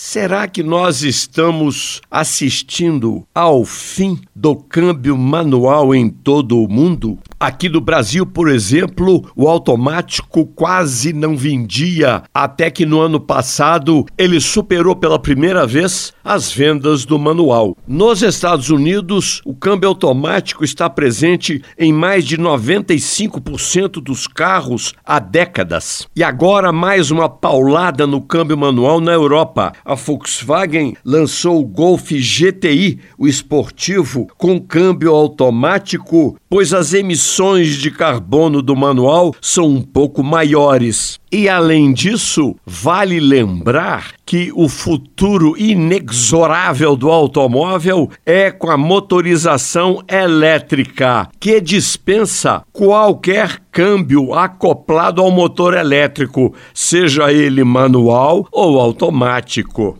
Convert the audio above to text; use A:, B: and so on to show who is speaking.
A: Será que nós estamos assistindo ao fim do câmbio manual em todo o mundo? Aqui no Brasil, por exemplo, o automático quase não vendia, até que no ano passado ele superou pela primeira vez as vendas do manual. Nos Estados Unidos, o câmbio automático está presente em mais de 95% dos carros há décadas. E agora mais uma paulada no câmbio manual na Europa. A Volkswagen lançou o Golf GTI, o esportivo, com câmbio automático, pois as emissões emissões de carbono do manual são um pouco maiores. E além disso, vale lembrar que o futuro inexorável do automóvel é com a motorização elétrica, que dispensa qualquer câmbio acoplado ao motor elétrico, seja ele manual ou automático.